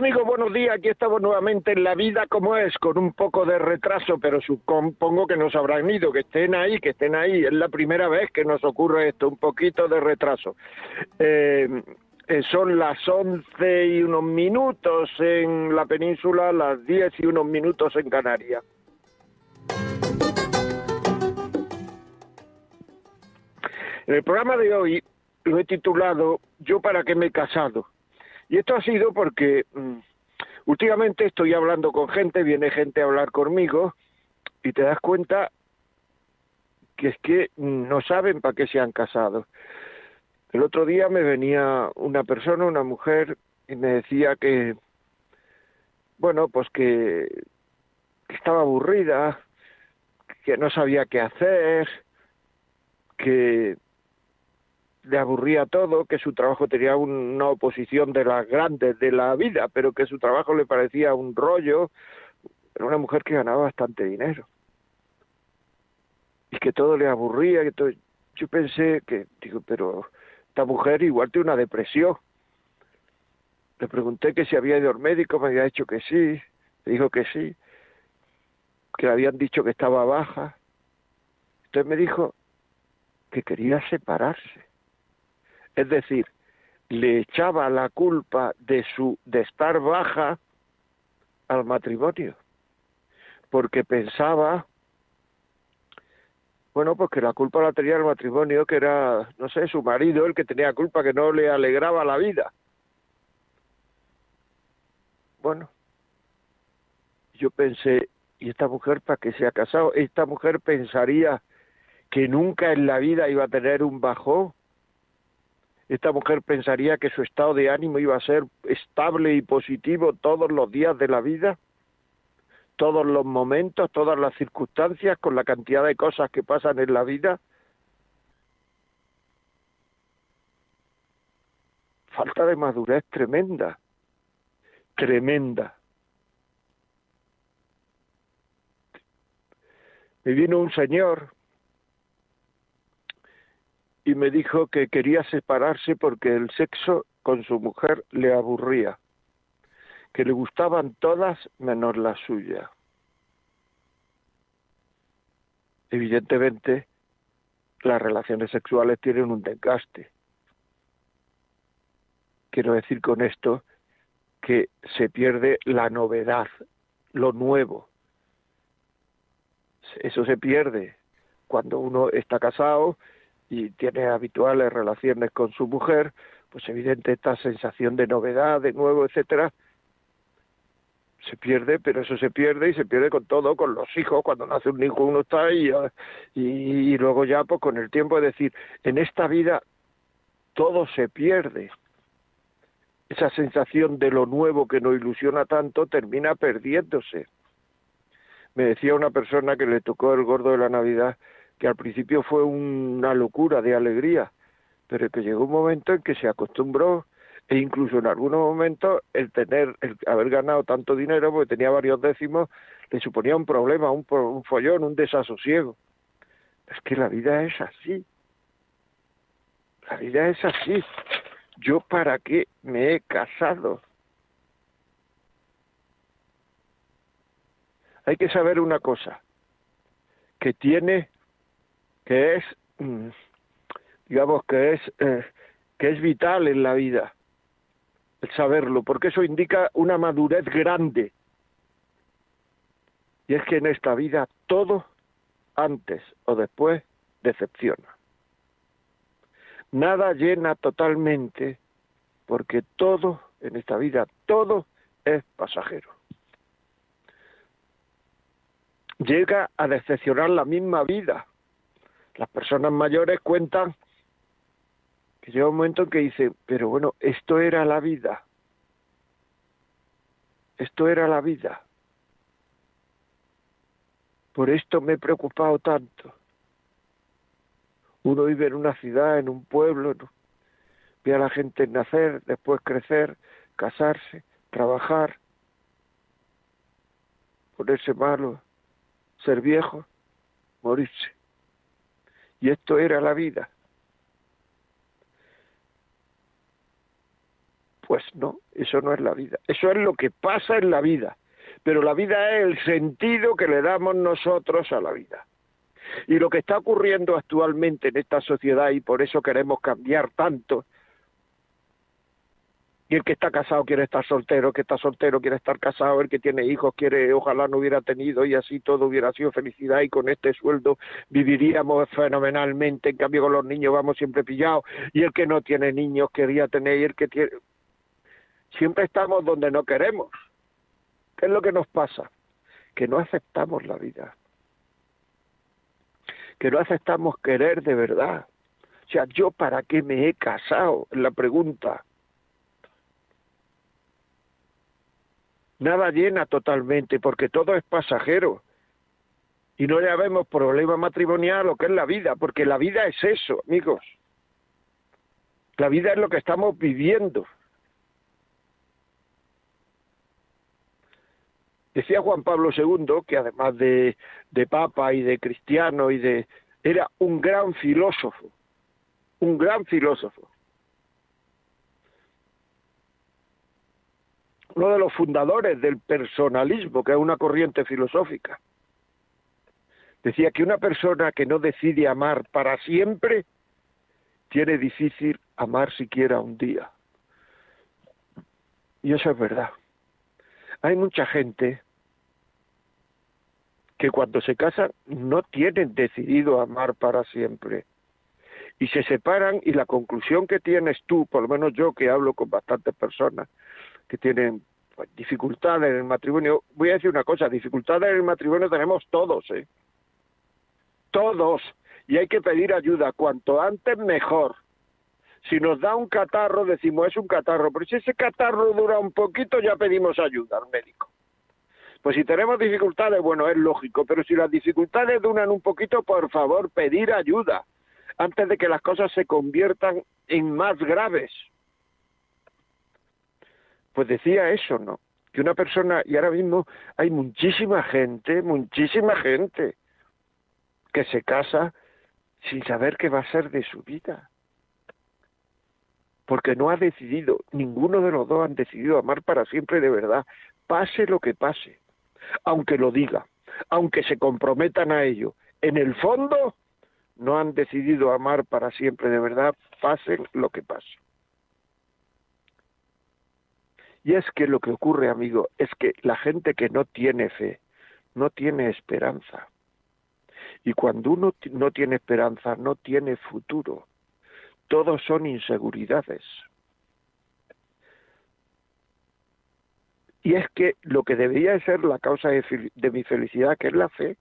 Amigos, buenos días. Aquí estamos nuevamente en La Vida como es, con un poco de retraso, pero supongo que nos habrán ido, que estén ahí, que estén ahí. Es la primera vez que nos ocurre esto, un poquito de retraso. Eh, eh, son las once y unos minutos en la península, las diez y unos minutos en Canarias. En el programa de hoy lo he titulado Yo para qué me he casado. Y esto ha sido porque mm, últimamente estoy hablando con gente, viene gente a hablar conmigo y te das cuenta que es que no saben para qué se han casado. El otro día me venía una persona, una mujer, y me decía que, bueno, pues que, que estaba aburrida, que no sabía qué hacer, que le aburría todo, que su trabajo tenía una oposición de las grandes de la vida, pero que su trabajo le parecía un rollo. Era una mujer que ganaba bastante dinero. Y que todo le aburría. Que todo... Yo pensé que, digo, pero esta mujer igual tiene una depresión. Le pregunté que si había ido al médico, me había dicho que sí, me dijo que sí, que le habían dicho que estaba baja. Entonces me dijo que quería separarse es decir, le echaba la culpa de su de estar baja al matrimonio, porque pensaba, bueno, pues que la culpa la tenía el matrimonio, que era, no sé, su marido el que tenía culpa, que no le alegraba la vida. Bueno, yo pensé, ¿y esta mujer para qué se ha casado? Esta mujer pensaría que nunca en la vida iba a tener un bajón, esta mujer pensaría que su estado de ánimo iba a ser estable y positivo todos los días de la vida, todos los momentos, todas las circunstancias, con la cantidad de cosas que pasan en la vida. Falta de madurez tremenda, tremenda. Me vino un señor y me dijo que quería separarse porque el sexo con su mujer le aburría, que le gustaban todas menos la suya. Evidentemente, las relaciones sexuales tienen un desgaste. Quiero decir con esto que se pierde la novedad, lo nuevo. Eso se pierde cuando uno está casado y tiene habituales relaciones con su mujer, pues evidente esta sensación de novedad, de nuevo, etcétera, se pierde, pero eso se pierde y se pierde con todo, con los hijos, cuando nace un hijo uno está ahí y, y luego ya pues con el tiempo es decir, en esta vida todo se pierde. Esa sensación de lo nuevo que nos ilusiona tanto termina perdiéndose. Me decía una persona que le tocó el gordo de la Navidad que al principio fue una locura de alegría, pero que llegó un momento en que se acostumbró e incluso en algunos momentos el tener, el haber ganado tanto dinero, porque tenía varios décimos, le suponía un problema, un, un follón, un desasosiego. Es que la vida es así. La vida es así. ¿Yo para qué me he casado? Hay que saber una cosa, que tiene que es, mm, digamos, que es, eh, que es vital en la vida, el saberlo, porque eso indica una madurez grande. Y es que en esta vida todo, antes o después, decepciona. Nada llena totalmente, porque todo, en esta vida, todo es pasajero. Llega a decepcionar la misma vida, las personas mayores cuentan que llega un momento en que dicen, pero bueno, esto era la vida. Esto era la vida. Por esto me he preocupado tanto. Uno vive en una ciudad, en un pueblo, ve a la gente nacer, después crecer, casarse, trabajar, ponerse malo, ser viejo, morirse. Y esto era la vida. Pues no, eso no es la vida. Eso es lo que pasa en la vida. Pero la vida es el sentido que le damos nosotros a la vida. Y lo que está ocurriendo actualmente en esta sociedad, y por eso queremos cambiar tanto, y el que está casado quiere estar soltero, el que está soltero quiere estar casado, el que tiene hijos quiere, ojalá no hubiera tenido y así todo hubiera sido felicidad y con este sueldo viviríamos fenomenalmente, en cambio con los niños vamos siempre pillados y el que no tiene niños quería tener y el que tiene... Siempre estamos donde no queremos. ¿Qué es lo que nos pasa? Que no aceptamos la vida que no aceptamos querer de verdad. O sea, ¿yo para qué me he casado? La pregunta. Nada llena totalmente, porque todo es pasajero. Y no le vemos problema matrimonial lo que es la vida, porque la vida es eso, amigos. La vida es lo que estamos viviendo. Decía Juan Pablo II que además de, de papa y de cristiano y de era un gran filósofo, un gran filósofo. Uno de los fundadores del personalismo, que es una corriente filosófica. Decía que una persona que no decide amar para siempre tiene difícil amar siquiera un día. Y eso es verdad. Hay mucha gente que cuando se casan no tienen decidido amar para siempre. Y se separan y la conclusión que tienes tú, por lo menos yo que hablo con bastantes personas que tienen pues, dificultades en el matrimonio, voy a decir una cosa, dificultades en el matrimonio tenemos todos, ¿eh? Todos. Y hay que pedir ayuda, cuanto antes mejor. Si nos da un catarro, decimos es un catarro, pero si ese catarro dura un poquito, ya pedimos ayuda al médico. Pues si tenemos dificultades, bueno, es lógico, pero si las dificultades duran un poquito, por favor, pedir ayuda antes de que las cosas se conviertan en más graves. Pues decía eso, ¿no? Que una persona, y ahora mismo hay muchísima gente, muchísima gente, que se casa sin saber qué va a ser de su vida. Porque no ha decidido, ninguno de los dos han decidido amar para siempre de verdad, pase lo que pase aunque lo diga, aunque se comprometan a ello. En el fondo, no han decidido amar para siempre de verdad, pase lo que pase. Y es que lo que ocurre, amigo, es que la gente que no tiene fe, no tiene esperanza. Y cuando uno no tiene esperanza, no tiene futuro. Todos son inseguridades. Y es que lo que debería ser la causa de, mi felicidad, que es la fe,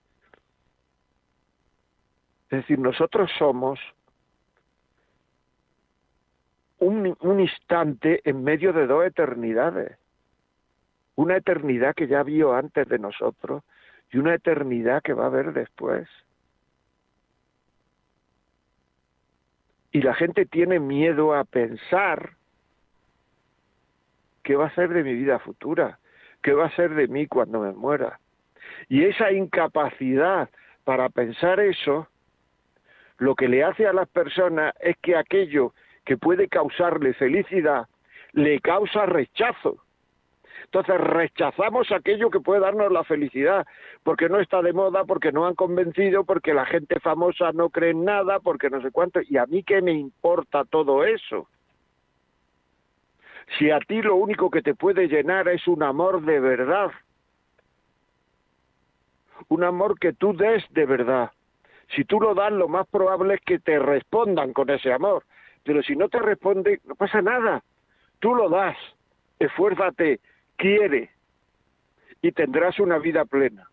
es decir, nosotros somos un, instante en medio de dos eternidades. Una eternidad que ya vio antes de nosotros y una eternidad que va a haber después. Y la gente tiene miedo a pensar ¿qué va a ser de mi vida futura? ¿Qué va a ser de mí cuando me muera? Y esa incapacidad para pensar eso, lo que le hace a las personas es que aquello que puede causarle felicidad le causa rechazo. Entonces rechazamos aquello que puede darnos la felicidad, porque no está de moda, porque no han convencido, porque la gente famosa no cree en nada, porque no sé cuánto. ¿Y a mí qué me importa todo eso? si a ti lo único que te puede llenar es un amor de verdad, un amor que tú des de verdad. Si tú lo das, lo más probable es que te respondan con ese amor. Pero si no te responde, no pasa nada. Tú lo das, esfuérzate, quiere y tendrás una vida plena.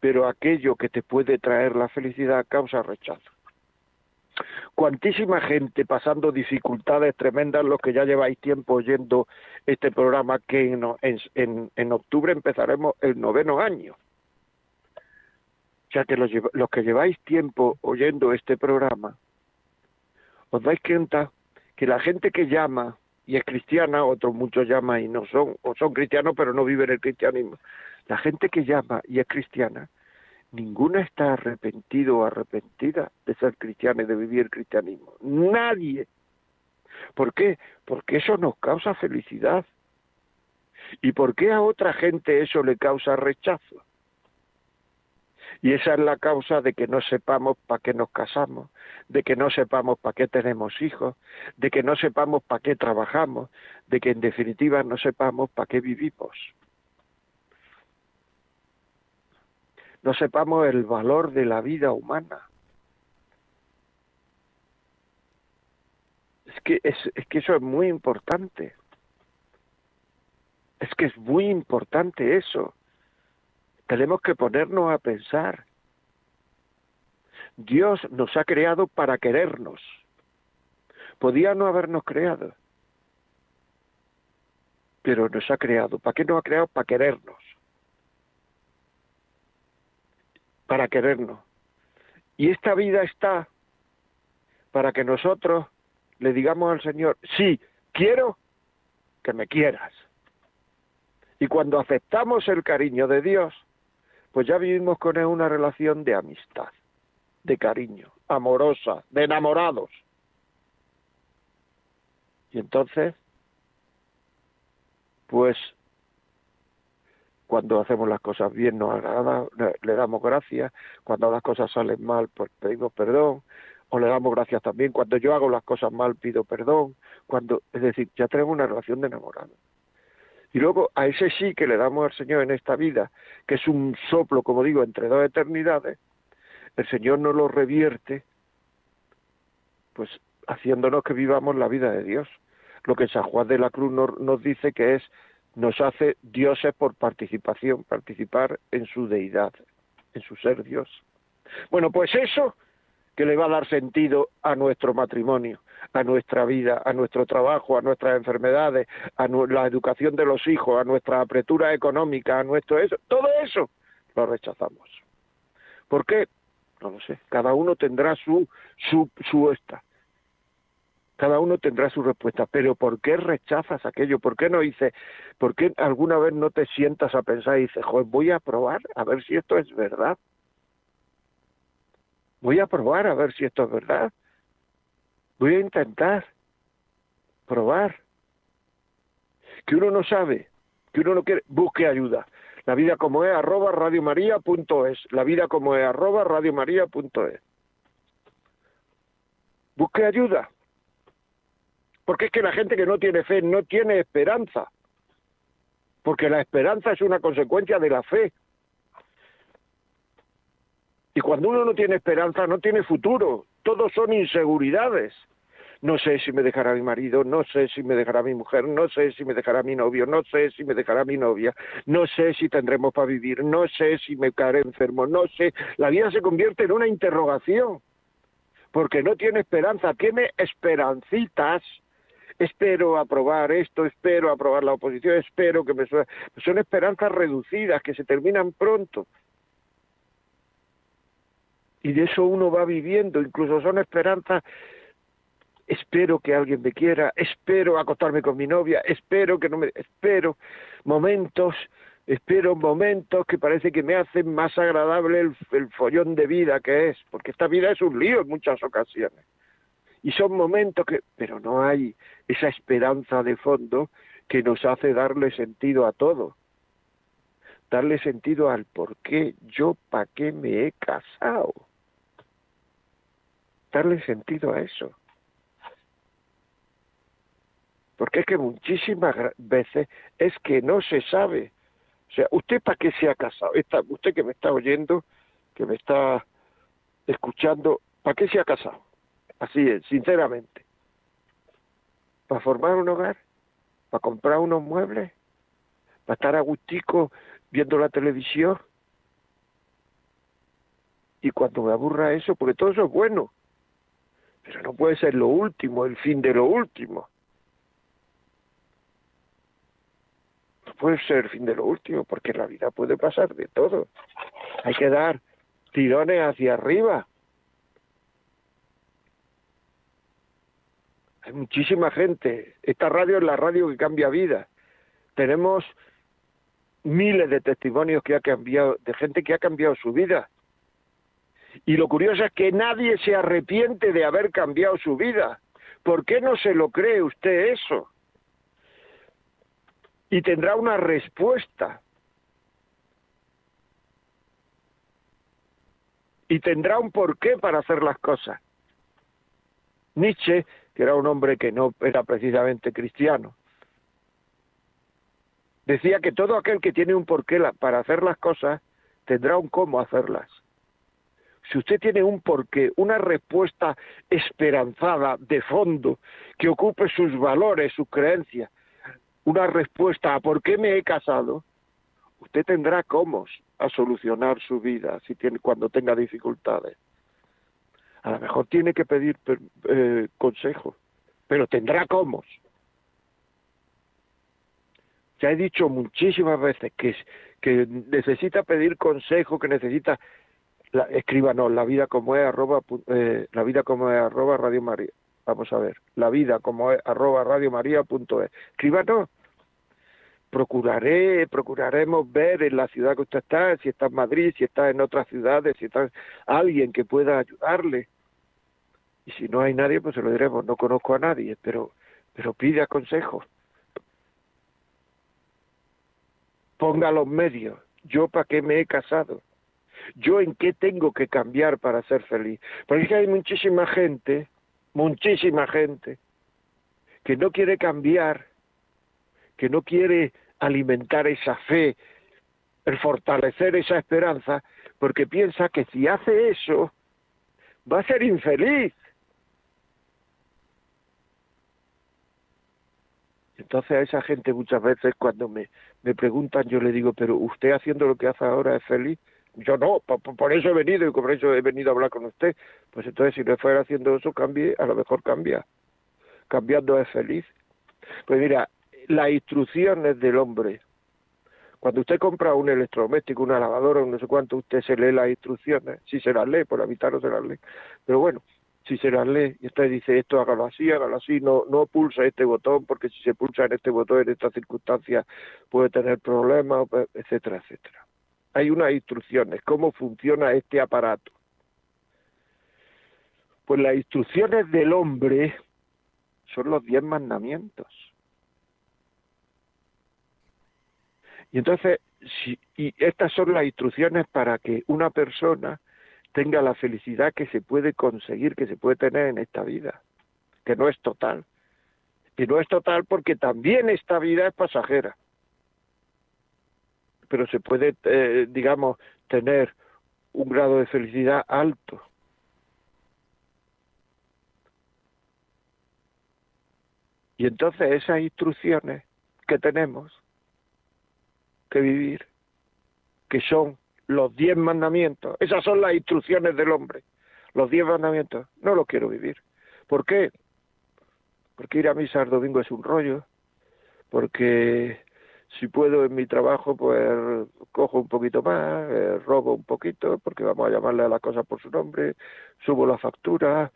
Pero aquello que te puede traer la felicidad causa rechazo cuantísima gente pasando dificultades tremendas, los que ya lleváis tiempo oyendo este programa, que en, octubre empezaremos el noveno año. O sea que los que lleváis tiempo oyendo este programa, os dais cuenta que la gente que llama y es cristiana, otros muchos llaman y no son, o son cristianos pero no viven el cristianismo. La gente que llama y es cristiana, ninguna está arrepentido o arrepentida de ser cristiana y de vivir el cristianismo. Nadie. ¿Por qué? Porque eso nos causa felicidad. ¿Y por qué a otra gente eso le causa rechazo? Y esa es la causa de que no sepamos para qué nos casamos, de que no sepamos para qué tenemos hijos, de que no sepamos para qué trabajamos, de que en definitiva no sepamos para qué vivimos. No sepamos el valor de la vida humana. Es que, es, que eso es muy importante. Es que es muy importante eso. Tenemos que ponernos a pensar. Dios nos ha creado para querernos. Podía no habernos creado, pero nos ha creado. ¿Para qué nos ha creado? Para querernos. Para querernos. Y esta vida está para que nosotros le digamos al Señor, sí, quiero que me quieras. Y cuando aceptamos el cariño de Dios, pues ya vivimos con él una relación de amistad, de cariño, amorosa, de enamorados. Y entonces, pues cuando hacemos las cosas bien nos agrada, le damos gracias, cuando las cosas salen mal, pues pedimos perdón, o le damos gracias también, cuando yo hago las cosas mal pido perdón, cuando, es decir, ya tenemos una relación de enamorado. Y luego a ese sí que le damos al Señor en esta vida, que es un soplo, como digo, entre dos eternidades, el Señor nos lo revierte, pues haciéndonos que vivamos la vida de Dios. Lo que San Juan de la Cruz nos, dice que es, nos hace dioses por participación, participar en su deidad, en su ser Dios. Bueno, pues eso que le va a dar sentido a nuestro matrimonio, a nuestra vida, a nuestro trabajo, a nuestras enfermedades, a la educación de los hijos, a nuestra apertura económica, a nuestro eso, todo eso lo rechazamos. ¿Por qué? No lo sé. Cada uno tendrá su su su esta. Cada uno tendrá su respuesta, pero ¿por qué rechazas aquello? ¿Por qué no dices, por qué alguna vez no te sientas a pensar y dices, joder, voy a probar a ver si esto es verdad? Voy a probar a ver si esto es verdad. Voy a intentar probar. Que uno no sabe, que uno no quiere, busque ayuda. La vida como es arroba radiomaria.es. La vida como es arroba radiomaria.es. Busque ayuda. Porque es que la gente que no tiene fe no tiene esperanza. Porque la esperanza es una consecuencia de la fe. Y cuando uno no tiene esperanza, no tiene futuro. Todos son inseguridades. No sé si me dejará mi marido, no sé si me dejará mi mujer, no sé si me dejará mi novio, no sé si me dejará mi novia, no sé si tendremos para vivir, no sé si me caeré enfermo, no sé. La vida se convierte en una interrogación, porque no tiene esperanza, tiene esperancitas espero aprobar esto, espero aprobar la oposición, espero que me son esperanzas reducidas que se terminan pronto y de eso uno va viviendo, incluso son esperanzas, espero que alguien me quiera, espero acostarme con mi novia, espero que no me, espero momentos, espero momentos que parece que me hacen más agradable el, follón de vida que es, porque esta vida es un lío en muchas ocasiones. Y son momentos que, pero no hay esa esperanza de fondo que nos hace darle sentido a todo darle sentido al por qué yo para qué me he casado darle sentido a eso. Porque es que muchísimas veces es que no se sabe. O sea, ¿usted para qué se ha casado? Esta, usted que me está oyendo, que me está escuchando, ¿para qué se ha casado? Así es, sinceramente. ¿Para formar un hogar? ¿Para comprar unos muebles? ¿Para estar a gustico viendo la televisión? Y cuando me aburra eso, porque todo eso es bueno, pero no puede ser lo último, el fin de lo último. No puede ser el fin de lo último, porque la vida puede pasar de todo. Hay que dar tirones hacia arriba. Hay muchísima gente. Esta radio es la radio que cambia vida. Tenemos miles de testimonios que ha cambiado, de gente que ha cambiado su vida. Y lo curioso es que nadie se arrepiente de haber cambiado su vida. ¿Por qué no se lo cree usted eso? Y tendrá una respuesta. Y tendrá un porqué para hacer las cosas. Nietzsche, que era un hombre que no era precisamente cristiano, decía que todo aquel que tiene un porqué para hacer las cosas tendrá un cómo hacerlas. Si usted tiene un porqué, una respuesta esperanzada de fondo que ocupe sus valores, sus creencias, una respuesta a por qué me he casado, usted tendrá cómo a solucionar su vida si tiene, cuando tenga dificultades. A lo mejor tiene que pedir eh, consejo, pero tendrá cómo. Ya he dicho muchísimas veces que, necesita pedir consejo, que necesita la, escríbanos la vida como es arroba eh, la vida como es arroba radio maría. Vamos a ver la vida como es arroba radio maría punto es. Escríbanos. Procuraré procuraremos ver en la ciudad que usted está si está en Madrid si está en otras ciudades si está alguien que pueda ayudarle. Y si no hay nadie pues se lo diremos. No conozco a nadie pero pero pide consejos ponga los medios. Yo para qué me he casado. Yo en qué tengo que cambiar para ser feliz. Porque es que hay muchísima gente, muchísima gente, que no quiere cambiar, que no quiere alimentar esa fe, el fortalecer esa esperanza, porque piensa que si hace eso, va a ser infeliz. Entonces a esa gente muchas veces cuando me, me preguntan, yo le digo, pero usted haciendo lo que hace ahora es feliz. Yo no, por, eso he venido y por eso he venido a hablar con usted. Pues entonces si no fuera haciendo eso, cambie, a lo mejor cambia. Cambiando es feliz. Pues mira, las instrucciones del hombre. Cuando usted compra un electrodoméstico, una lavadora, no sé cuánto, usted se lee las instrucciones. Si se las lee, por la no se las lee. Pero bueno, si se las lee y usted dice esto hágalo así, hágalo así, no, no pulsa este botón porque si se pulsa en este botón en estas circunstancias puede tener problemas, etcétera, etcétera. Hay unas instrucciones, cómo funciona este aparato. Pues las instrucciones del hombre son los diez mandamientos. Y entonces, si, y estas son las instrucciones para que una persona tenga la felicidad que se puede conseguir, que se puede tener en esta vida, que no es total. Que no es total porque también esta vida es pasajera. Pero se puede, eh, digamos, tener un grado de felicidad alto. Y entonces esas instrucciones que tenemos que vivir, que son los diez mandamientos. Esas son las instrucciones del hombre. Los diez mandamientos. No los quiero vivir. ¿Por qué? Porque ir a misa el domingo es un rollo. Porque si puedo en mi trabajo, pues cojo un poquito más, eh, robo un poquito, porque vamos a llamarle a las cosas por su nombre, subo la factura,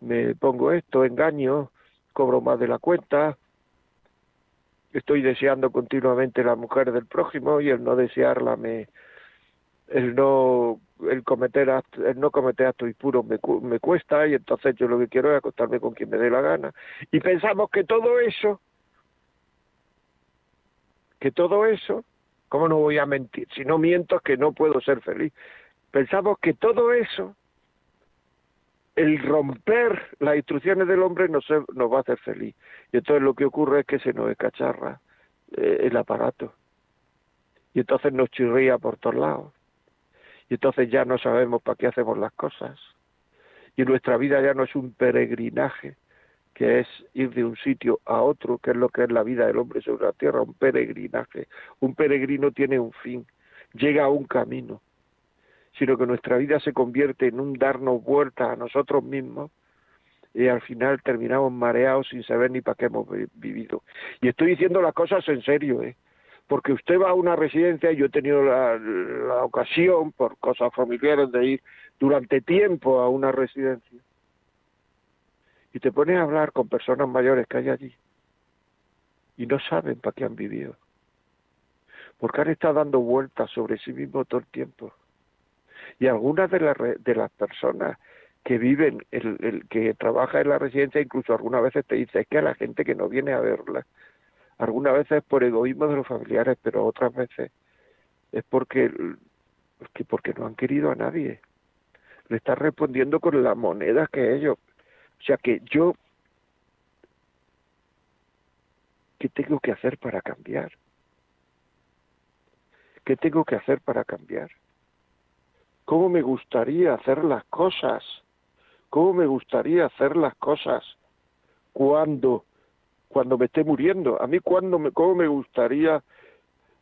me pongo esto, engaño, cobro más de la cuenta, estoy deseando continuamente la mujer del prójimo y el no desearla me, el no el cometer el no cometer actos impuros me, me cuesta y entonces yo lo que quiero es acostarme con quien me dé la gana. Y pensamos que todo eso que todo eso cómo no voy a mentir si no miento es que no puedo ser feliz. Pensamos que todo eso el romper las instrucciones del hombre nos, nos va a hacer feliz. Y entonces lo que ocurre es que se nos escacharra eh, el aparato. Y entonces nos chirría por todos lados y entonces ya no sabemos para qué hacemos las cosas. Y nuestra vida ya no es un peregrinaje, que es ir de un sitio a otro, que es lo que es la vida del hombre sobre la tierra, un peregrinaje. Un peregrino tiene un fin, llega a un camino, sino que nuestra vida se convierte en un darnos vueltas a nosotros mismos y al final terminamos mareados sin saber ni para qué hemos vivido. Y estoy diciendo las cosas en serio, ¿eh? Porque usted va a una residencia, y yo he tenido la, la ocasión, por cosas familiares, de ir durante tiempo a una residencia, y te pones a hablar con personas mayores que hay allí, y no saben para qué han vivido, porque han estado dando vueltas sobre sí mismos todo el tiempo. Y algunas de las, de las personas que viven, el que trabaja en la residencia, incluso algunas veces te dice, es que a la gente que no viene a verla, algunas veces por egoísmo de los familiares, pero otras veces es porque, porque, no han querido a nadie. Le está respondiendo con la moneda que ellos. O sea que yo, ¿qué tengo que hacer para cambiar? ¿Qué tengo que hacer para cambiar? ¿Cómo me gustaría hacer las cosas? ¿Cómo me gustaría hacer las cosas cuando cuando me esté muriendo. A mí, cuando me, ¿cómo me gustaría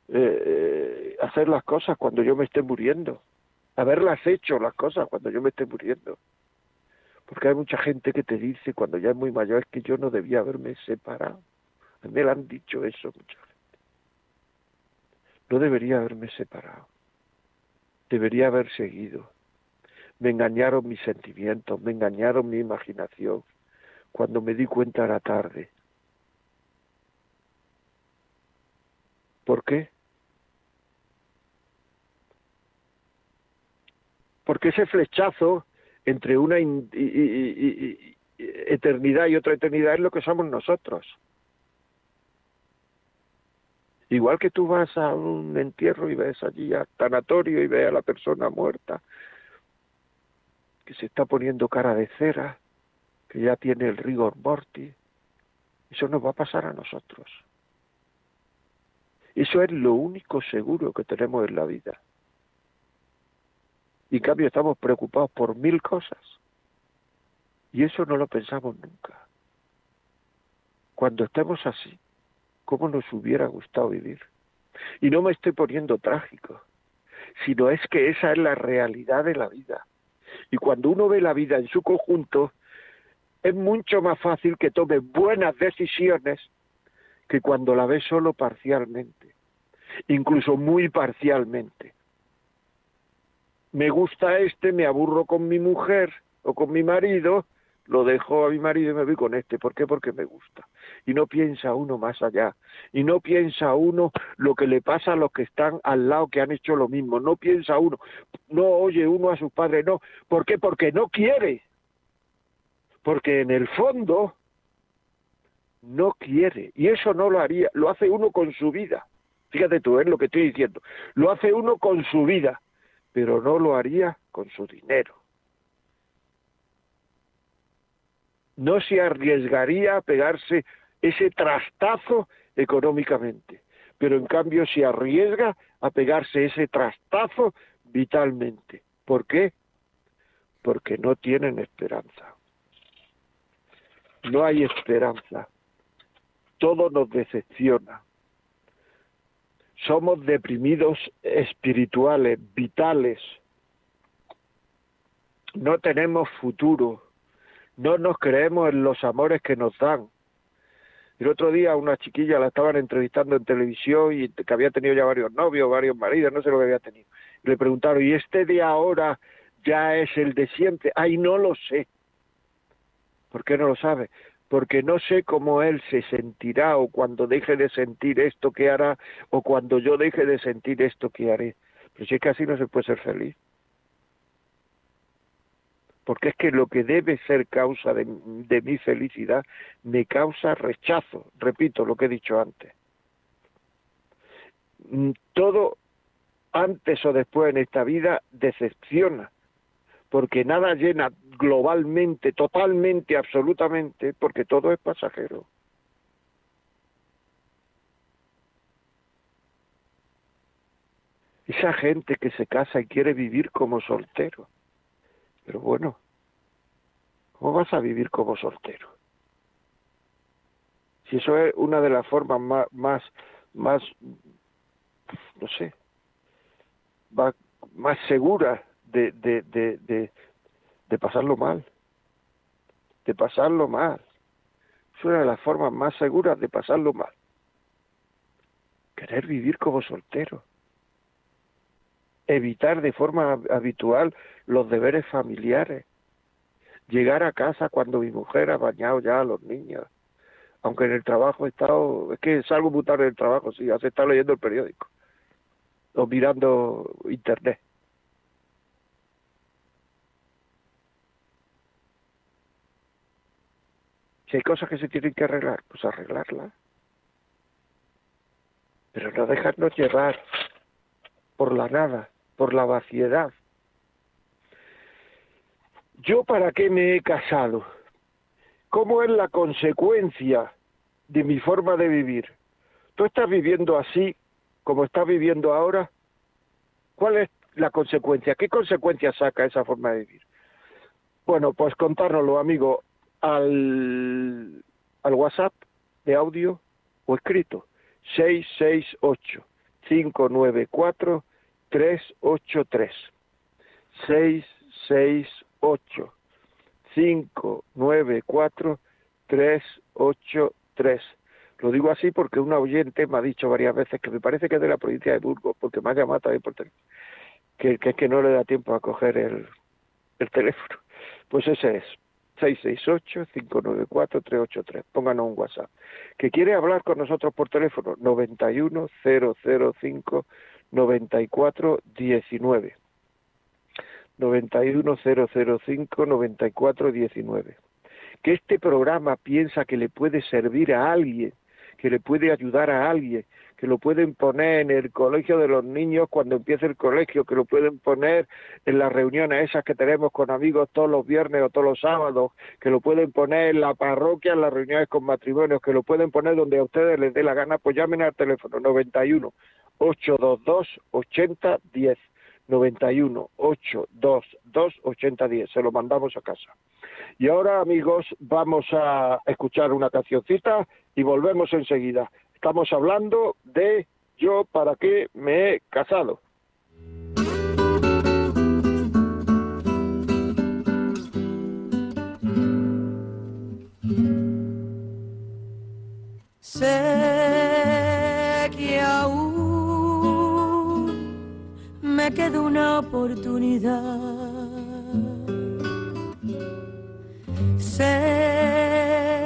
eh, eh, hacer las cosas cuando yo me esté muriendo? Haberlas hecho las cosas cuando yo me esté muriendo. Porque hay mucha gente que te dice cuando ya es muy mayor es que yo no debía haberme separado. A mí me lo han dicho eso mucha gente. No debería haberme separado. Debería haber seguido. Me engañaron mis sentimientos, me engañaron mi imaginación. Cuando me di cuenta era tarde. ¿Por qué? Porque ese flechazo entre una eternidad y otra eternidad es lo que somos nosotros. Igual que tú vas a un entierro y ves allí a tanatorio y ves a la persona muerta que se está poniendo cara de cera, que ya tiene el rigor mortis, eso nos va a pasar a nosotros. Eso es lo único seguro que tenemos en la vida. Y en cambio estamos preocupados por mil cosas. Y eso no lo pensamos nunca. Cuando estemos así, ¿cómo nos hubiera gustado vivir? Y no me estoy poniendo trágico, sino es que esa es la realidad de la vida. Y cuando uno ve la vida en su conjunto, es mucho más fácil que tome buenas decisiones que cuando la ve solo parcialmente, incluso muy parcialmente. Me gusta este, me aburro con mi mujer o con mi marido, lo dejo a mi marido y me voy con este. ¿Por qué? Porque me gusta. Y no piensa uno más allá. Y no piensa uno lo que le pasa a los que están al lado que han hecho lo mismo. No piensa uno, no oye uno a su padre, no. ¿Por qué? Porque no quiere. Porque en el fondo no quiere. Y eso no lo haría, lo hace uno con su vida. Fíjate tú, es lo que estoy diciendo. Lo hace uno con su vida, pero no lo haría con su dinero. No se arriesgaría a pegarse ese trastazo económicamente, pero en cambio se arriesga a pegarse ese trastazo vitalmente. ¿Por qué? Porque no tienen esperanza. No hay esperanza todo nos decepciona. Somos deprimidos espirituales, vitales. No tenemos futuro. No nos creemos en los amores que nos dan. El otro día una chiquilla la estaban entrevistando en televisión y que había tenido ya varios novios, varios maridos, no sé lo que había tenido. le preguntaron, ¿y este de ahora ya es el de siempre? Ay, no lo sé. ¿Por qué no lo sabe? Porque no sé cómo él se sentirá o cuando deje de sentir esto que hará o cuando yo deje de sentir esto que haré. Pero si es que así no se puede ser feliz. Porque es que lo que debe ser causa de, de mi felicidad me causa rechazo, repito lo que he dicho antes. Todo antes o después en esta vida decepciona porque nada llena globalmente, totalmente, absolutamente, porque todo es pasajero. Esa gente que se casa y quiere vivir como soltero. Pero bueno, ¿cómo vas a vivir como soltero? Si eso es una de las formas más, más, más no sé, más seguras de, de, de, de, pasarlo mal, de pasarlo mal. Es una de las formas más seguras de pasarlo mal. querer vivir como soltero, evitar de forma habitual los deberes familiares, llegar a casa cuando mi mujer ha bañado ya a los niños, aunque en el trabajo he estado, es que salgo muy tarde del trabajo, sí, hace estar leyendo el periódico o mirando internet. Hay cosas que se tienen que arreglar, pues arreglarlas. Pero no dejarnos llevar por la nada, por la vaciedad. ¿Yo para qué me he casado? ¿Cómo es la consecuencia de mi forma de vivir? ¿Tú estás viviendo así como estás viviendo ahora? ¿Cuál es la consecuencia? ¿Qué consecuencia saca esa forma de vivir? Bueno, pues contárnoslo, amigo, al, al WhatsApp de audio o escrito. 668 594 383 668 594 383 lo digo así porque un oyente me ha dicho varias veces que me parece que es de la provincia de Burgos, porque me ha llamado también por teléfono, que, es que no le da tiempo a coger el, el teléfono. Pues ese es, 668-594-383. Pónganos un WhatsApp. Que quiere hablar con nosotros por teléfono, 91-005-9419. 91-005-9419. Que este programa piensa que le puede servir a alguien que le puede ayudar a alguien, que lo pueden poner en el colegio de los niños cuando empiece el colegio, que lo pueden poner en las reuniones esas que tenemos con amigos todos los viernes o todos los sábados, que lo pueden poner en la parroquia, en las reuniones con matrimonios, que lo pueden poner donde a ustedes les dé la gana, pues llamen al teléfono 91 822 8010. 91 822 8010. Se lo mandamos a casa. Y ahora, amigos, vamos a escuchar una cancioncita y volvemos enseguida. Estamos hablando de yo para qué me he casado. Sé que aún me queda una oportunidad Sé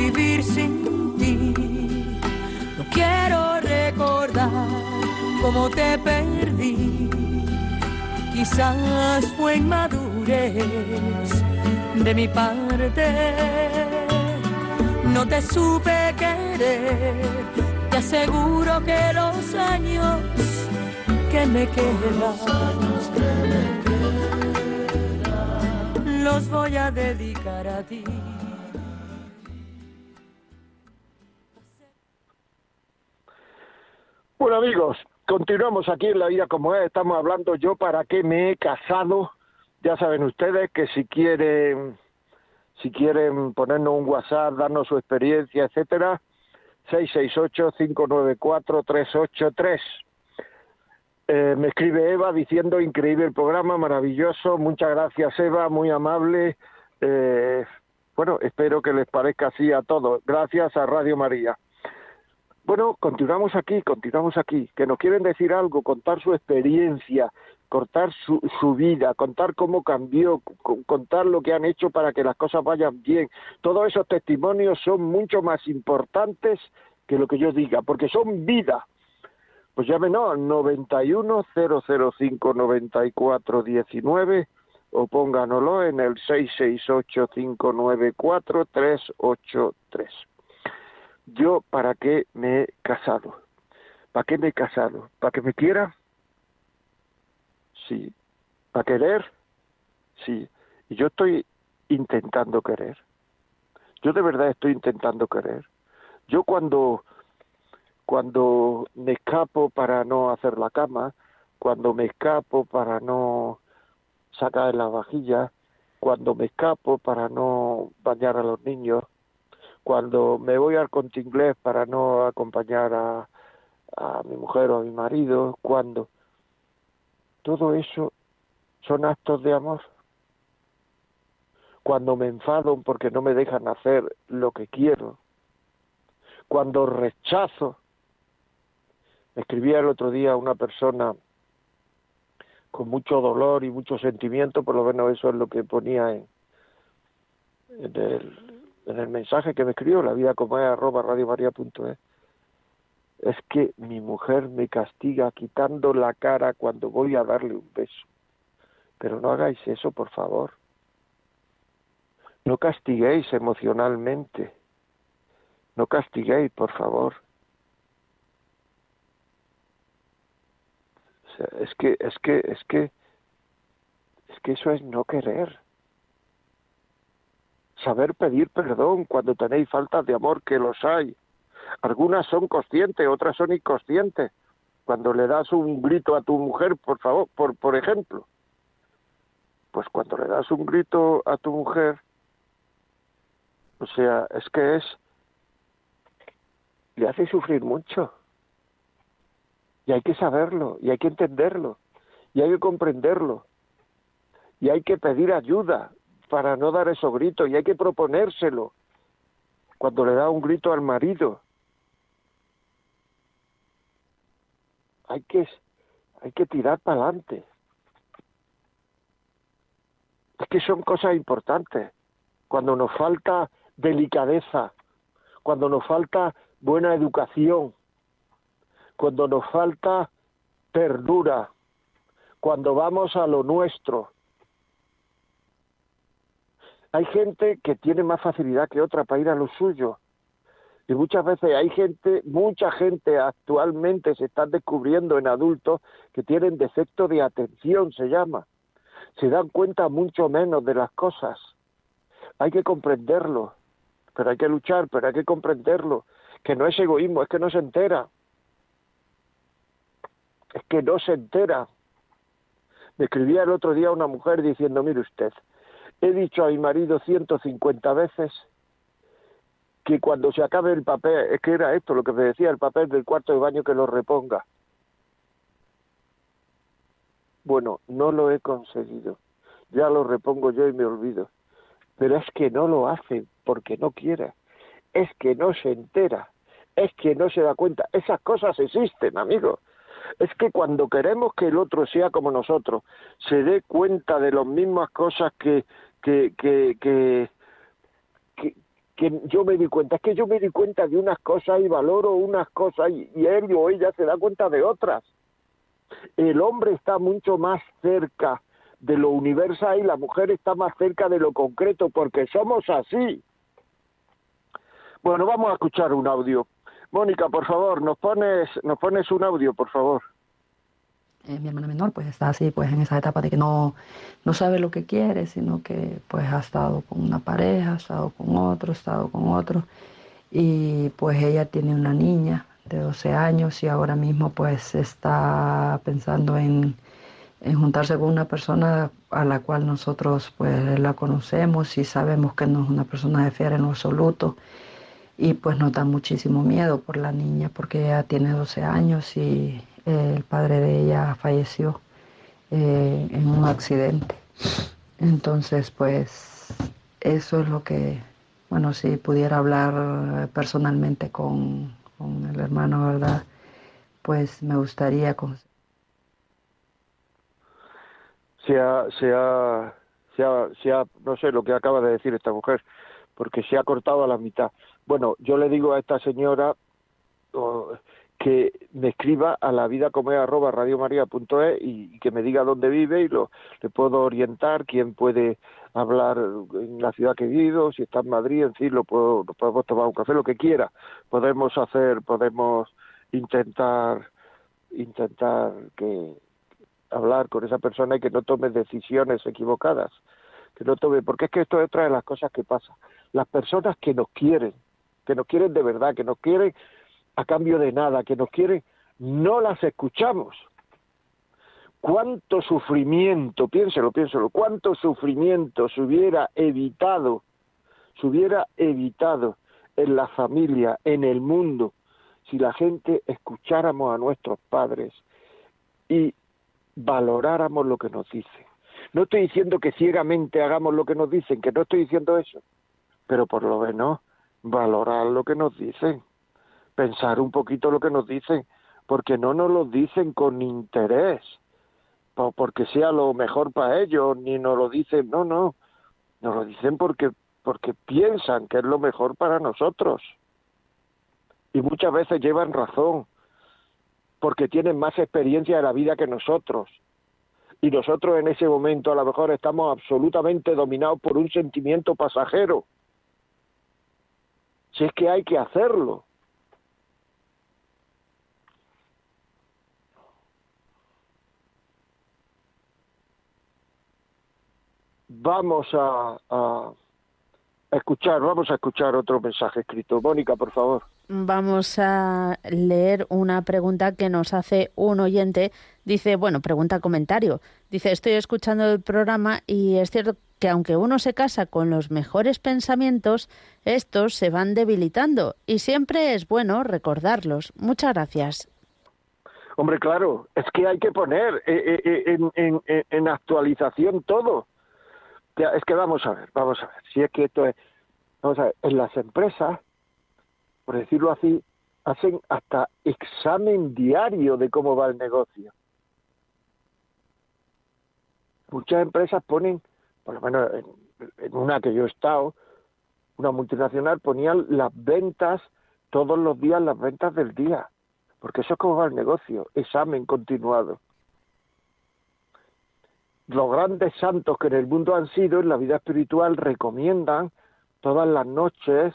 Vivir sin ti. No quiero recordar cómo te perdí. Quizás fue inmadurez de mi parte. No te supe querer. Te aseguro que los años que me quedan los voy a dedicar a ti. Amigos, continuamos aquí en la vida como es, estamos hablando yo para qué me he casado, ya saben ustedes que si quieren, si quieren ponernos un WhatsApp, darnos su experiencia, etcétera, 668-594-383. Eh, me escribe Eva diciendo increíble el programa, maravilloso, muchas gracias Eva, muy amable. Eh, bueno, espero que les parezca así a todos. Gracias a Radio María. Bueno, continuamos aquí, continuamos aquí. Que nos quieren decir algo, contar su experiencia, contar su, su vida, contar cómo cambió, contar lo que han hecho para que las cosas vayan bien. Todos esos testimonios son mucho más importantes que lo que yo diga, porque son vida. Pues llámenos al 91 005 94 19 o pónganoslo en el 668 594 383. Yo, ¿para qué me he casado? ¿Para qué me he casado? ¿Para que me quiera? Sí. ¿Para querer? Sí. Y yo estoy intentando querer. Yo de verdad estoy intentando querer. Yo cuando cuando me escapo para no hacer la cama, cuando me escapo para no sacar la vajilla, cuando me escapo para no bañar a los niños, cuando me voy al conte inglés para no acompañar a, a mi mujer o a mi marido, cuando todo eso son actos de amor. Cuando me enfado porque no me dejan hacer lo que quiero, cuando rechazo. Me escribía el otro día una persona con mucho dolor y mucho sentimiento, por lo menos eso es lo que ponía en, en el en el mensaje que me escribió, la vida como es arroba radiomaria.es, es que mi mujer me castiga quitando la cara cuando voy a darle un beso. Pero no hagáis eso, por favor. No castiguéis emocionalmente. No castiguéis, por favor. es que, es que, es que, es que eso es no querer saber pedir perdón cuando tenéis faltas de amor, que los hay. Algunas son conscientes, otras son inconscientes. Cuando le das un grito a tu mujer, por favor, por, por ejemplo, pues cuando le das un grito a tu mujer, o sea, es que es, le hace sufrir mucho. Y hay que saberlo, y hay que entenderlo, y hay que comprenderlo, y hay que pedir ayuda, para no dar esos gritos y hay que proponérselo cuando le da un grito al marido. Hay que, hay que tirar para adelante. Es que son cosas importantes. Cuando nos falta delicadeza, cuando nos falta buena educación, cuando nos falta perdura, cuando vamos a lo nuestro, hay gente que tiene más facilidad que otra para ir a lo suyo. Y muchas veces hay gente, mucha gente actualmente se está descubriendo en adultos que tienen defecto de atención, se llama. Se dan cuenta mucho menos de las cosas. Hay que comprenderlo, pero hay que luchar, pero hay que comprenderlo. Que no es egoísmo, es que no se entera. Es que no se entera. Me escribía el otro día una mujer diciendo, mire usted, He dicho a mi marido 150 veces que cuando se acabe el papel, es que era esto lo que me decía, el papel del cuarto de baño que lo reponga. Bueno, no lo he conseguido. Ya lo repongo yo y me olvido. Pero es que no lo hace porque no quiera. Es que no se entera. Es que no se da cuenta. Esas cosas existen, amigo. Es que cuando queremos que el otro sea como nosotros, se dé cuenta de las mismas cosas que, que, que, que, que, yo me di cuenta, es que yo me di cuenta de unas cosas y valoro unas cosas y, y él o ella se da cuenta de otras. El hombre está mucho más cerca de lo universal y la mujer está más cerca de lo concreto porque somos así. Bueno, vamos a escuchar un audio. Mónica, por favor, nos pones, nos pones un audio, por favor. Eh, mi hermana menor pues está así pues en esa etapa de que no, no sabe lo que quiere, sino que pues ha estado con una pareja, ha estado con otro, ha estado con otro. Y pues ella tiene una niña de 12 años y ahora mismo pues está pensando en, en juntarse con una persona a la cual nosotros pues la conocemos y sabemos que no es una persona de fiar en lo absoluto. Y pues nos da muchísimo miedo por la niña porque ella tiene 12 años y, el padre de ella falleció en un accidente. Entonces, pues eso es lo que, bueno, si pudiera hablar personalmente con, el hermano, ¿verdad? Pues me gustaría... Con... Sea, sea, sea, no sé lo que acaba de decir esta mujer, porque se ha cortado a la mitad. Bueno, yo le digo a esta señora que me escriba a la vida como arroba radiomaria.es y, y que me diga dónde vive y lo le puedo orientar quién puede hablar en la ciudad que vivo si está en Madrid en fin lo puedo podemos tomar un café lo que quiera. Podemos hacer podemos intentar intentar que hablar con esa persona y que no tome decisiones equivocadas que no tome porque es que esto es otra de las cosas que pasa. Las personas que nos quieren que nos quieren de verdad que nos quieren a cambio de nada que nos quieren no las escuchamos cuánto sufrimiento, piénselo, piénselo, cuánto sufrimiento se hubiera evitado, se hubiera evitado en la familia, en el mundo, si la gente escucháramos a nuestros padres y valoráramos lo que nos dicen. No estoy diciendo que ciegamente hagamos lo que nos dicen, que no estoy diciendo eso, pero por lo menos valorar lo que nos dicen, pensar un poquito lo que nos dicen, porque no nos lo dicen con interés, porque sea lo mejor para ellos, ni nos lo dicen, no, no, nos lo dicen porque, porque piensan que es lo mejor para nosotros. Y muchas veces llevan razón, porque tienen más experiencia de la vida que nosotros. Y nosotros en ese momento a lo mejor estamos absolutamente dominados por un sentimiento pasajero. Si es que hay que hacerlo. Vamos a, escuchar, vamos a escuchar otro mensaje escrito. Mónica, por favor. Vamos a leer una pregunta que nos hace un oyente. Dice, bueno, pregunta comentario. Dice, estoy escuchando el programa y es cierto que aunque uno se casa con los mejores pensamientos, estos se van debilitando y siempre es bueno recordarlos. Muchas gracias. Hombre, claro, es que hay que poner eh, eh, eh, en actualización todo es que vamos a ver, vamos a ver, si es que esto es, vamos a ver, en las empresas, por decirlo así, hacen hasta examen diario de cómo va el negocio. Muchas empresas ponen, por lo menos en, una que yo he estado, una multinacional ponían las ventas todos los días, las ventas del día, porque eso es como va el negocio, examen continuado los grandes santos que en el mundo han sido en la vida espiritual recomiendan todas las noches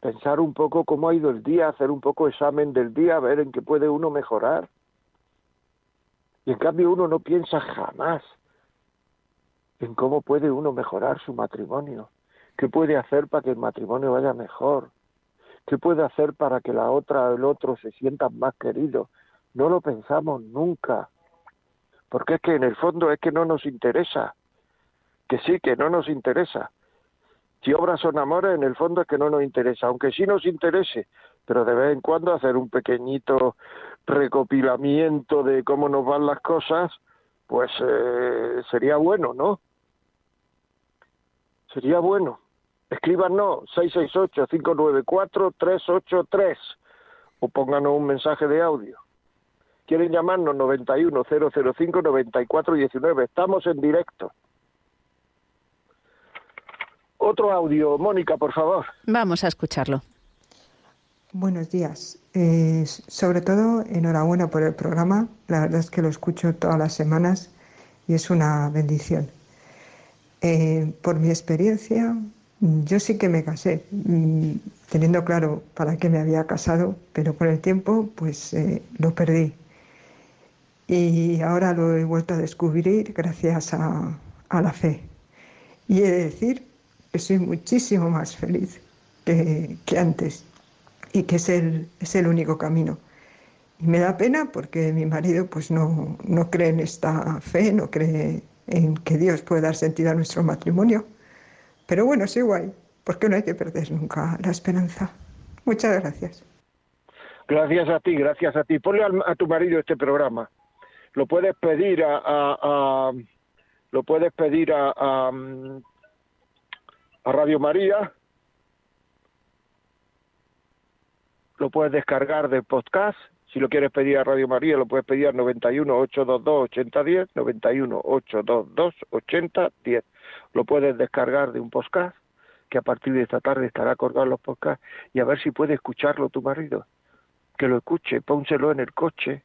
pensar un poco cómo ha ido el día, hacer un poco examen del día, ver en qué puede uno mejorar. Y en cambio uno no piensa jamás en cómo puede uno mejorar su matrimonio, qué puede hacer para que el matrimonio vaya mejor, qué puede hacer para que la otra o el otro se sientan más queridos. No lo pensamos nunca porque es que en el fondo es que no nos interesa, que sí, que no nos interesa. Si obras son amores, en el fondo es que no nos interesa, aunque sí nos interese, pero de vez en cuando hacer un pequeñito recopilamiento de cómo nos van las cosas, pues eh, sería bueno, ¿no? Sería bueno. Escríbanos 668-594-383 o pónganos un mensaje de audio. Quieren llamarnos 91 005 94 19. Estamos en directo. Otro audio, Mónica, por favor. Vamos a escucharlo. Buenos días. Eh, sobre todo, enhorabuena por el programa. La verdad es que lo escucho todas las semanas y es una bendición. Eh, por mi experiencia, yo sí que me casé, mm, teniendo claro para qué me había casado, pero con el tiempo pues eh, lo perdí y ahora lo he vuelto a descubrir gracias a, la fe. Y he de decir que soy muchísimo más feliz que, antes y que es el, es el único camino. Y me da pena porque mi marido pues no, no cree en esta fe, no cree en que Dios puede dar sentido a nuestro matrimonio. Pero bueno, es igual, porque no hay que perder nunca la esperanza. Muchas gracias. Gracias a ti, gracias a ti. Ponle a tu marido este programa. Lo puedes pedir a, lo puedes pedir a, a, a Radio María. Lo puedes descargar de podcast si lo quieres pedir a Radio María, lo puedes pedir al 91 822 8010, 91 822 8010. Lo puedes descargar de un podcast que a partir de esta tarde estará colgado los podcasts y a ver si puede escucharlo tu marido. Que lo escuche, pónselo en el coche,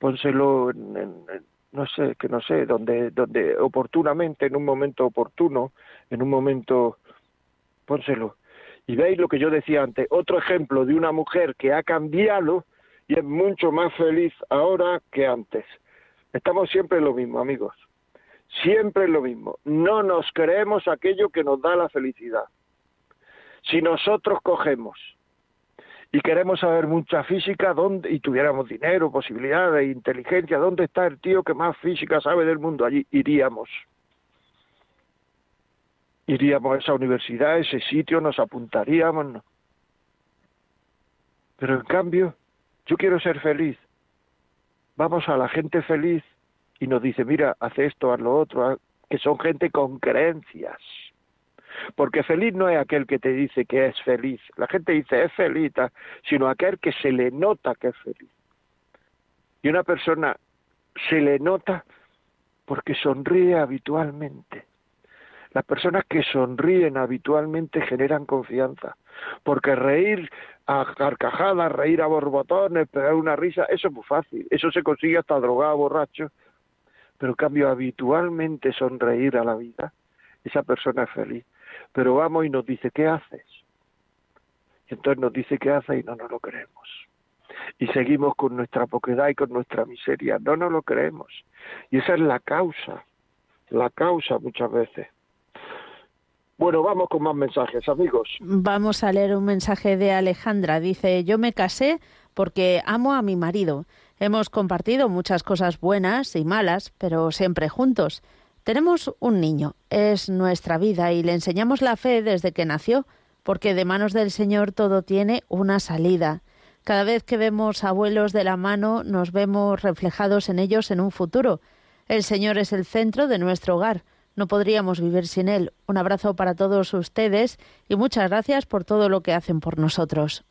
pónselo en, no sé, que no sé, donde, donde oportunamente, en un momento oportuno, en un momento, pónselo. Y veis lo que yo decía antes, otro ejemplo de una mujer que ha cambiado y es mucho más feliz ahora que antes. Estamos siempre en lo mismo, amigos. Siempre en lo mismo. No nos creemos aquello que nos da la felicidad. Si nosotros cogemos y queremos saber mucha física, ¿dónde, y tuviéramos dinero, posibilidades, inteligencia, ¿dónde está el tío que más física sabe del mundo? Allí iríamos. Iríamos a esa universidad, a ese sitio, nos apuntaríamos. Pero en cambio, yo quiero ser feliz. Vamos a la gente feliz y nos dice, mira, haz esto, haz lo otro, que son gente con creencias. Porque feliz no es aquel que te dice que es feliz. La gente dice es feliz, sino aquel que se le nota que es feliz. Y una persona se le nota porque sonríe habitualmente. Las personas que sonríen habitualmente generan confianza, porque reír a carcajadas, reír a borbotones, pegar una risa, eso es muy fácil, eso se consigue hasta drogado, borracho, pero en cambio habitualmente sonreír a la vida, esa persona es feliz. Pero vamos y nos dice, ¿qué haces? Y entonces nos dice qué hace y no nos lo creemos. Y seguimos con nuestra poquedad y con nuestra miseria, no nos lo creemos. Y esa es la causa, la causa muchas veces. Bueno, vamos con más mensajes, amigos. Vamos a leer un mensaje de Alejandra. Dice, yo me casé porque amo a mi marido. Hemos compartido muchas cosas buenas y malas, pero siempre juntos. Tenemos un niño, es nuestra vida y le enseñamos la fe desde que nació, porque de manos del Señor todo tiene una salida. Cada vez que vemos abuelos de la mano, nos vemos reflejados en ellos en un futuro. El Señor es el centro de nuestro hogar. No podríamos vivir sin Él. Un abrazo para todos ustedes y muchas gracias por todo lo que hacen por nosotros.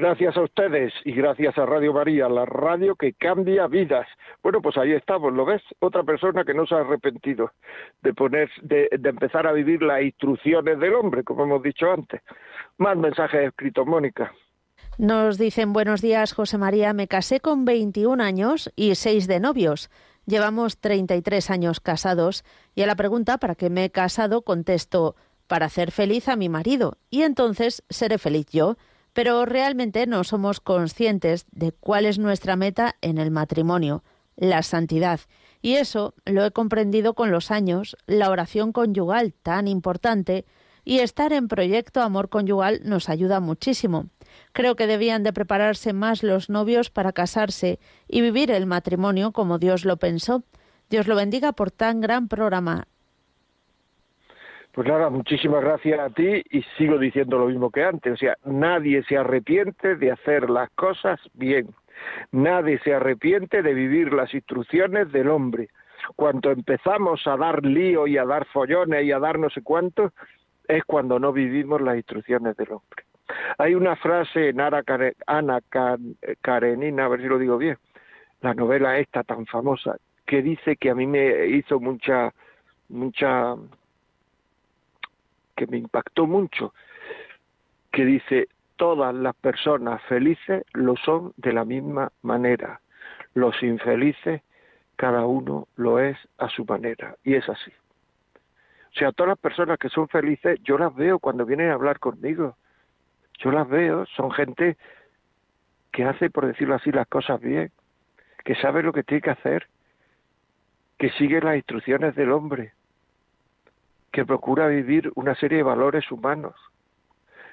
Gracias a ustedes y gracias a Radio María, la radio que cambia vidas. Bueno, pues ahí estamos, ¿lo ves? Otra persona que no se ha arrepentido de poner, de, empezar a vivir las instrucciones del hombre, como hemos dicho antes. Más mensajes escritos, Mónica. Nos dicen buenos días, José María. Me casé con 21 años y 6 de novios. Llevamos 33 años casados y a la pregunta para qué me he casado contesto para hacer feliz a mi marido y entonces seré feliz yo. Pero realmente no somos conscientes de cuál es nuestra meta en el matrimonio, la santidad. Y eso lo he comprendido con los años, la oración conyugal tan importante, y estar en proyecto Amor Conyugal nos ayuda muchísimo. Creo que debían de prepararse más los novios para casarse y vivir el matrimonio como Dios lo pensó. Dios lo bendiga por tan gran programa. Pues nada, muchísimas gracias a ti y sigo diciendo lo mismo que antes. O sea, nadie se arrepiente de hacer las cosas bien. Nadie se arrepiente de vivir las instrucciones del hombre. Cuando empezamos a dar lío y a dar follones y a dar no sé cuánto, es cuando no vivimos las instrucciones del hombre. Hay una frase en Ana Karenina, a ver si lo digo bien, la novela esta tan famosa, que dice que a mí me hizo mucha, mucha, que me impactó mucho, que dice, todas las personas felices lo son de la misma manera, los infelices cada uno lo es a su manera, y es así. O sea, todas las personas que son felices, yo las veo cuando vienen a hablar conmigo. Yo las veo, son gente que hace, por decirlo así, las cosas bien, que sabe lo que tiene que hacer, que sigue las instrucciones del hombre, que procura vivir una serie de valores humanos.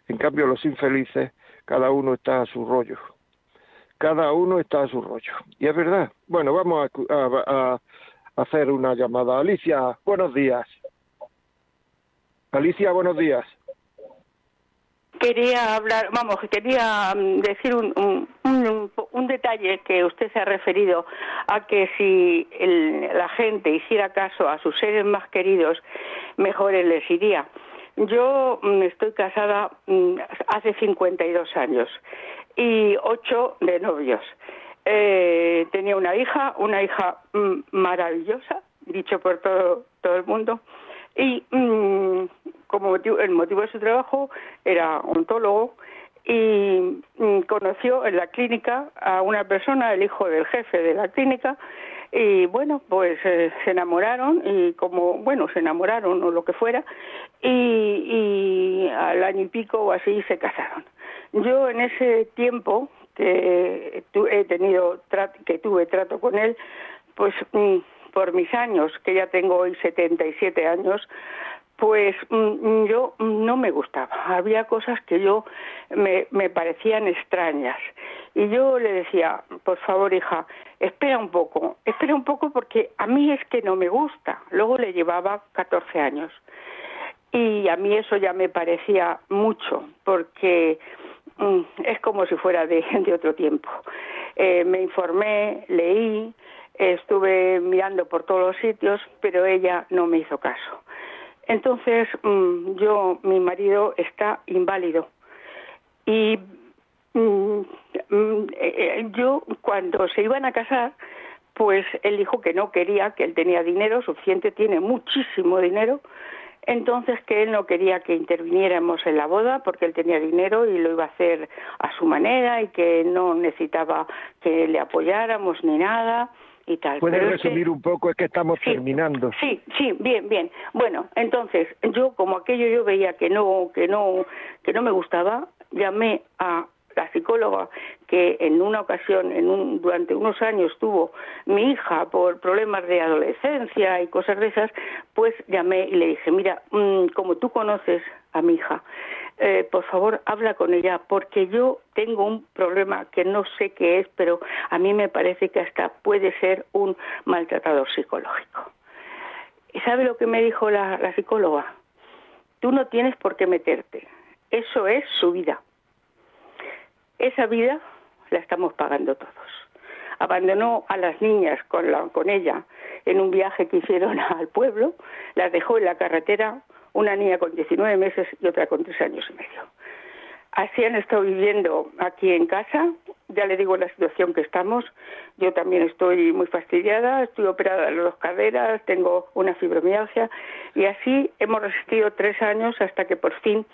En cambio, los infelices, cada uno está a su rollo. Cada uno está a su rollo. Y es verdad. Bueno, vamos a, hacer una llamada. Alicia, buenos días. Alicia, buenos días. quería hablar, vamos, quería mm, decir un, un, un, detalle que usted se ha referido a que si la gente hiciera caso a sus seres más queridos, mejor les iría. Yo mm, estoy casada mm, hace 52 años y ocho de novios. Eh, tenía una hija, una hija maravillosa, dicho por todo, todo el mundo, y como el motivo de su trabajo era ontólogo y mm, conoció en la clínica a una persona, el hijo del jefe de la clínica, y bueno, pues eh, se enamoraron y como, bueno, se enamoraron o lo que fuera, y, y al año y pico o así se casaron. Yo en ese tiempo que he tenido, que tuve trato con él, pues mm, por mis años, que ya tengo hoy 77 años, pues mm, yo no me gustaba. Había cosas que yo me, me, parecían extrañas. Y yo le decía, por favor, hija, espera un poco, espera un poco porque a mí es que no me gusta. Luego le llevaba 14 años. Y a mí eso ya me parecía mucho, porque mm, es como si fuera de, otro tiempo. Eh, me informé, leí, estuve mirando por todos los sitios, pero ella no me hizo caso. Entonces, mm, yo, mi marido está inválido. Y yo, cuando se iban a casar, pues él dijo que no quería, que él tenía dinero suficiente, tiene muchísimo dinero, entonces que él no quería que interviniéramos en la boda porque él tenía dinero y lo iba a hacer a su manera y que no necesitaba que le apoyáramos ni nada y tal. ¿Puedes resumir un poco? Es que estamos terminando. Sí, sí, bien, bien. Bueno, entonces yo como aquello yo veía que no, que no, que no me gustaba, llamé a la psicóloga que en una ocasión, en un, durante unos años tuvo mi hija por problemas de adolescencia y cosas de esas, pues llamé y le dije, mira, mm, como tú conoces a mi hija, eh, por favor habla con ella porque yo tengo un problema que no sé qué es, pero a mí me parece que hasta puede ser un maltratador psicológico. ¿Y sabe lo que me dijo la, la psicóloga? Tú no tienes por qué meterte. Eso es su vida. Esa vida la estamos pagando todos. Abandonó a las niñas con, la, con ella en un viaje que hicieron al pueblo, las dejó en la carretera, una niña con 19 meses y otra con 3 años y medio. Así han estado viviendo aquí en casa, ya le digo la situación que estamos, yo también estoy muy fastidiada, estoy operada de las dos caderas, tengo una fibromialgia y así hemos resistido tres años hasta que por fin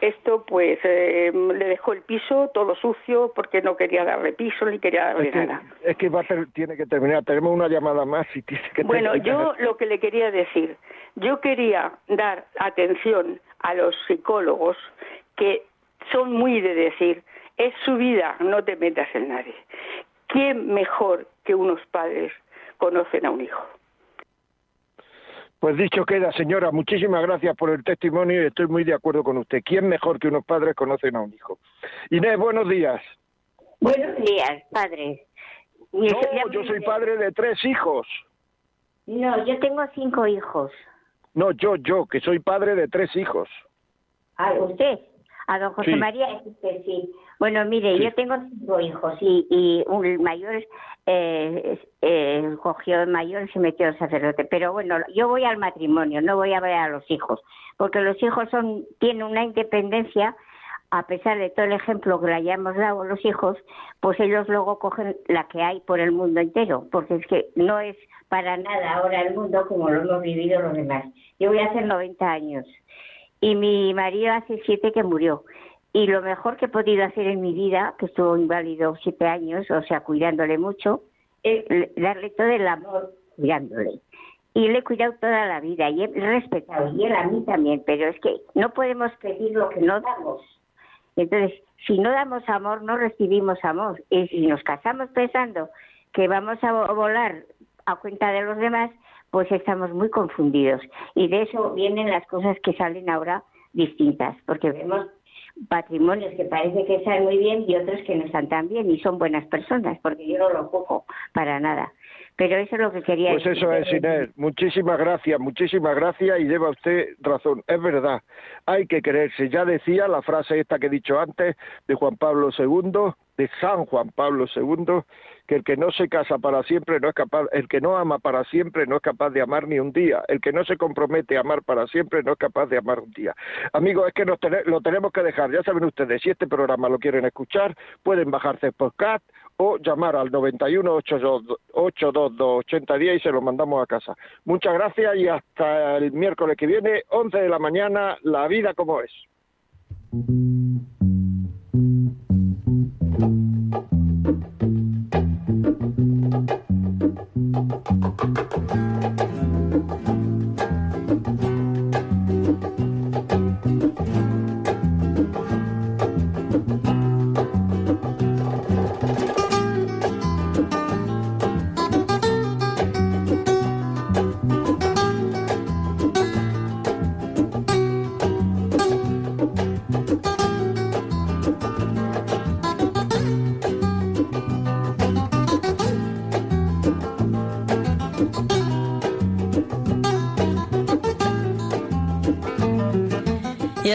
esto pues eh, le dejó el piso todo sucio porque no quería darle piso ni quería darle nada. Es que va tiene que terminar. Tenemos una llamada más y tiene que Bueno, yo lo que le quería decir, yo quería dar atención a los psicólogos que son muy de decir, es su vida, no te metas en nadie. ¿Quién mejor que unos padres conocen a un hijo? Pues dicho queda, señora, muchísimas gracias por el testimonio y estoy muy de acuerdo con usted. ¿Quién mejor que unos padres conocen a un hijo? Inés, buenos días. Buenos días, padre. No, yo soy padre de tres hijos. No, yo tengo cinco hijos. No, yo, yo, que soy padre de tres hijos. Ah, usted. A don José María, usted sí. Bueno, mire, yo tengo cinco hijos y, y un mayor eh, eh, cogió el mayor y se metió el sacerdote. Pero bueno, yo voy al matrimonio, no voy a ver a los hijos, porque los hijos son tienen una independencia a pesar de todo el ejemplo que le hayamos dado a los hijos, pues ellos luego cogen la que hay por el mundo entero, porque es que no es para nada ahora el mundo como lo hemos vivido los demás. Yo voy a hacer 90 años y mi marido hace siete que murió. Y lo mejor que he podido hacer en mi vida, que estuvo inválido siete años, o sea, cuidándole mucho, es darle todo el amor cuidándole. Y le he cuidado toda la vida y he respetado, y él a mí también, pero es que no podemos pedir lo que no damos. Entonces, si no damos amor, no recibimos amor. Y si nos casamos pensando que vamos a volar a cuenta de los demás, pues estamos muy confundidos. Y de eso vienen las cosas que salen ahora distintas, porque vemos patrimonios que parece que están muy bien y otros que no están tan bien y son buenas personas, porque yo no lo cojo para nada. Pero eso es lo que quería Pues eso es, Inés. Muchísimas gracias, muchísimas gracias y lleva usted razón. Es verdad, hay que quererse. Ya decía la frase esta que he dicho antes de Juan Pablo II, de San Juan Pablo II, el que no se casa para siempre no es capaz, el que no ama para siempre no es capaz de amar ni un día, el que no se compromete a amar para siempre no es capaz de amar un día. Amigos, es que nos lo tenemos que dejar, ya saben ustedes, si este programa lo quieren escuchar, pueden bajarse podcast o llamar al 91 822 8010 y se lo mandamos a casa. Muchas gracias y hasta el miércoles que viene, 11 de la mañana, la vida como es. Thank you.